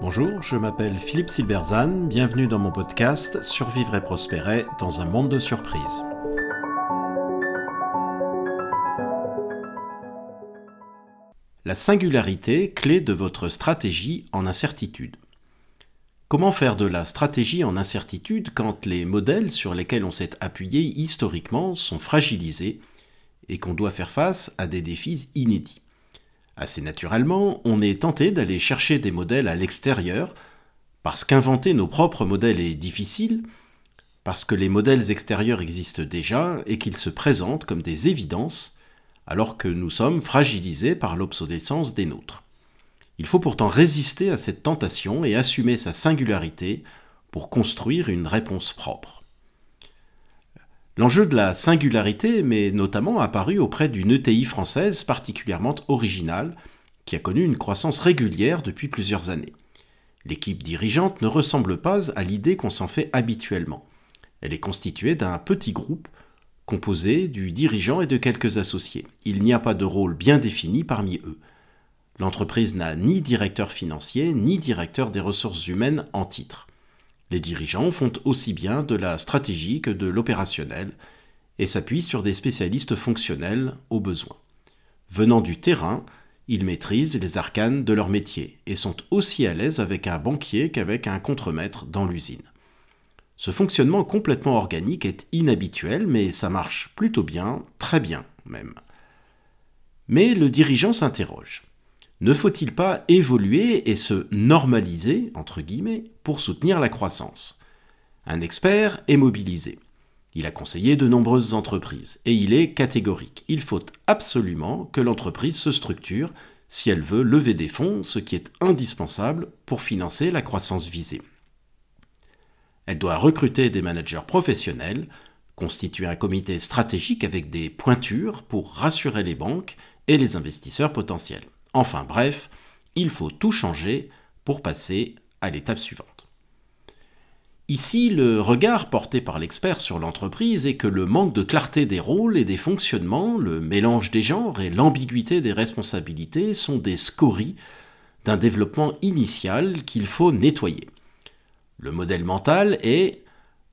Bonjour, je m'appelle Philippe Silberzan, bienvenue dans mon podcast Survivre et prospérer dans un monde de surprises. La singularité, clé de votre stratégie en incertitude. Comment faire de la stratégie en incertitude quand les modèles sur lesquels on s'est appuyé historiquement sont fragilisés et qu'on doit faire face à des défis inédits? Assez naturellement, on est tenté d'aller chercher des modèles à l'extérieur, parce qu'inventer nos propres modèles est difficile, parce que les modèles extérieurs existent déjà et qu'ils se présentent comme des évidences, alors que nous sommes fragilisés par l'obsolescence des nôtres. Il faut pourtant résister à cette tentation et assumer sa singularité pour construire une réponse propre. L'enjeu de la singularité m'est notamment apparu auprès d'une ETI française particulièrement originale, qui a connu une croissance régulière depuis plusieurs années. L'équipe dirigeante ne ressemble pas à l'idée qu'on s'en fait habituellement. Elle est constituée d'un petit groupe composé du dirigeant et de quelques associés. Il n'y a pas de rôle bien défini parmi eux. L'entreprise n'a ni directeur financier ni directeur des ressources humaines en titre. Les dirigeants font aussi bien de la stratégie que de l'opérationnel et s'appuient sur des spécialistes fonctionnels au besoin. Venant du terrain, ils maîtrisent les arcanes de leur métier et sont aussi à l'aise avec un banquier qu'avec un contremaître dans l'usine. Ce fonctionnement complètement organique est inhabituel, mais ça marche plutôt bien, très bien même. Mais le dirigeant s'interroge ne faut-il pas évoluer et se normaliser, entre guillemets, pour soutenir la croissance? Un expert est mobilisé. Il a conseillé de nombreuses entreprises et il est catégorique. Il faut absolument que l'entreprise se structure si elle veut lever des fonds, ce qui est indispensable pour financer la croissance visée. Elle doit recruter des managers professionnels, constituer un comité stratégique avec des pointures pour rassurer les banques et les investisseurs potentiels. Enfin bref, il faut tout changer pour passer à l'étape suivante. Ici, le regard porté par l'expert sur l'entreprise est que le manque de clarté des rôles et des fonctionnements, le mélange des genres et l'ambiguïté des responsabilités sont des scories d'un développement initial qu'il faut nettoyer. Le modèle mental est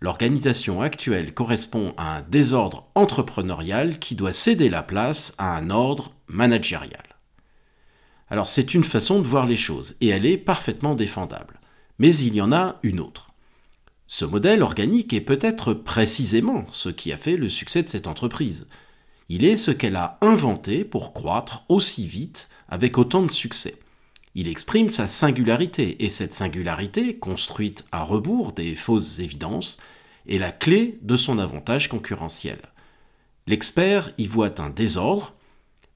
l'organisation actuelle correspond à un désordre entrepreneurial qui doit céder la place à un ordre managérial. Alors c'est une façon de voir les choses, et elle est parfaitement défendable. Mais il y en a une autre. Ce modèle organique est peut-être précisément ce qui a fait le succès de cette entreprise. Il est ce qu'elle a inventé pour croître aussi vite avec autant de succès. Il exprime sa singularité, et cette singularité, construite à rebours des fausses évidences, est la clé de son avantage concurrentiel. L'expert y voit un désordre,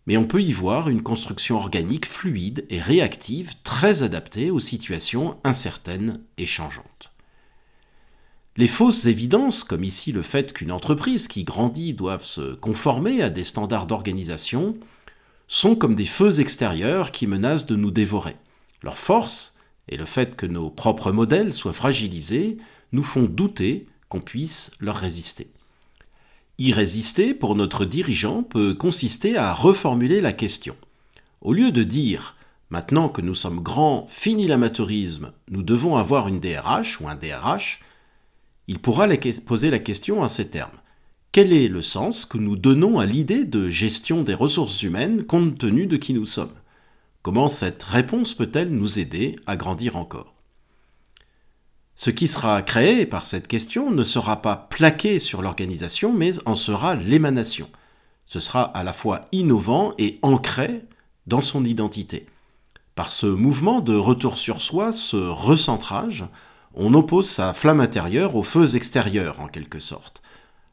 mais on peut y voir une construction organique fluide et réactive très adaptée aux situations incertaines et changeantes. Les fausses évidences, comme ici le fait qu'une entreprise qui grandit doive se conformer à des standards d'organisation, sont comme des feux extérieurs qui menacent de nous dévorer. Leur force, et le fait que nos propres modèles soient fragilisés, nous font douter qu'on puisse leur résister. Y pour notre dirigeant peut consister à reformuler la question. Au lieu de dire Maintenant que nous sommes grands, fini l'amateurisme, nous devons avoir une DRH ou un DRH, il pourra poser la question en ces termes. Quel est le sens que nous donnons à l'idée de gestion des ressources humaines compte tenu de qui nous sommes? Comment cette réponse peut-elle nous aider à grandir encore? Ce qui sera créé par cette question ne sera pas plaqué sur l'organisation, mais en sera l'émanation. Ce sera à la fois innovant et ancré dans son identité. Par ce mouvement de retour sur soi, ce recentrage, on oppose sa flamme intérieure aux feux extérieurs, en quelque sorte.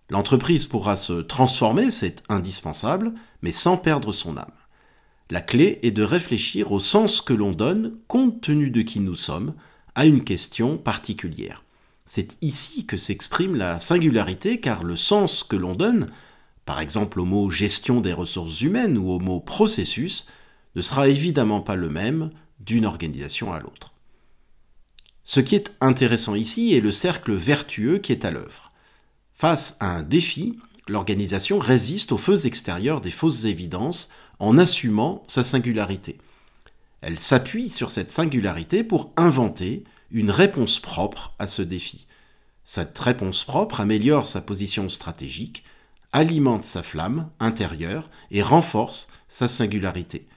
L'entreprise pourra se transformer, c'est indispensable, mais sans perdre son âme. La clé est de réfléchir au sens que l'on donne, compte tenu de qui nous sommes, à une question particulière. C'est ici que s'exprime la singularité car le sens que l'on donne, par exemple au mot gestion des ressources humaines ou au mot processus, ne sera évidemment pas le même d'une organisation à l'autre. Ce qui est intéressant ici est le cercle vertueux qui est à l'œuvre. Face à un défi, l'organisation résiste aux feux extérieurs des fausses évidences en assumant sa singularité. Elle s'appuie sur cette singularité pour inventer une réponse propre à ce défi. Cette réponse propre améliore sa position stratégique, alimente sa flamme intérieure et renforce sa singularité.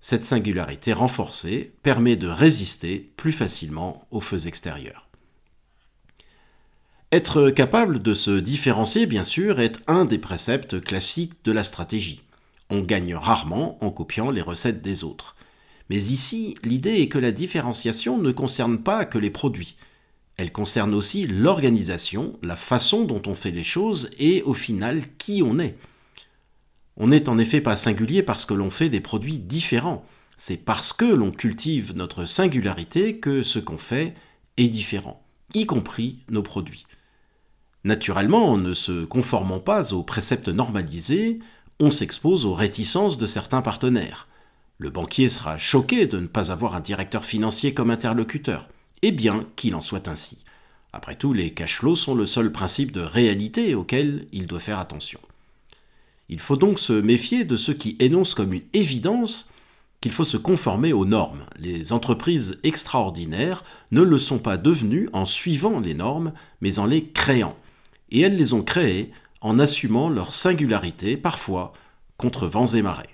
Cette singularité renforcée permet de résister plus facilement aux feux extérieurs. Être capable de se différencier, bien sûr, est un des préceptes classiques de la stratégie. On gagne rarement en copiant les recettes des autres. Mais ici, l'idée est que la différenciation ne concerne pas que les produits. Elle concerne aussi l'organisation, la façon dont on fait les choses et au final qui on est. On n'est en effet pas singulier parce que l'on fait des produits différents. C'est parce que l'on cultive notre singularité que ce qu'on fait est différent, y compris nos produits. Naturellement, en ne se conformant pas aux préceptes normalisés, on s'expose aux réticences de certains partenaires. Le banquier sera choqué de ne pas avoir un directeur financier comme interlocuteur, et bien qu'il en soit ainsi. Après tout, les cash flows sont le seul principe de réalité auquel il doit faire attention. Il faut donc se méfier de ceux qui énoncent comme une évidence qu'il faut se conformer aux normes. Les entreprises extraordinaires ne le sont pas devenues en suivant les normes, mais en les créant et elles les ont créées en assumant leur singularité, parfois contre vents et marées.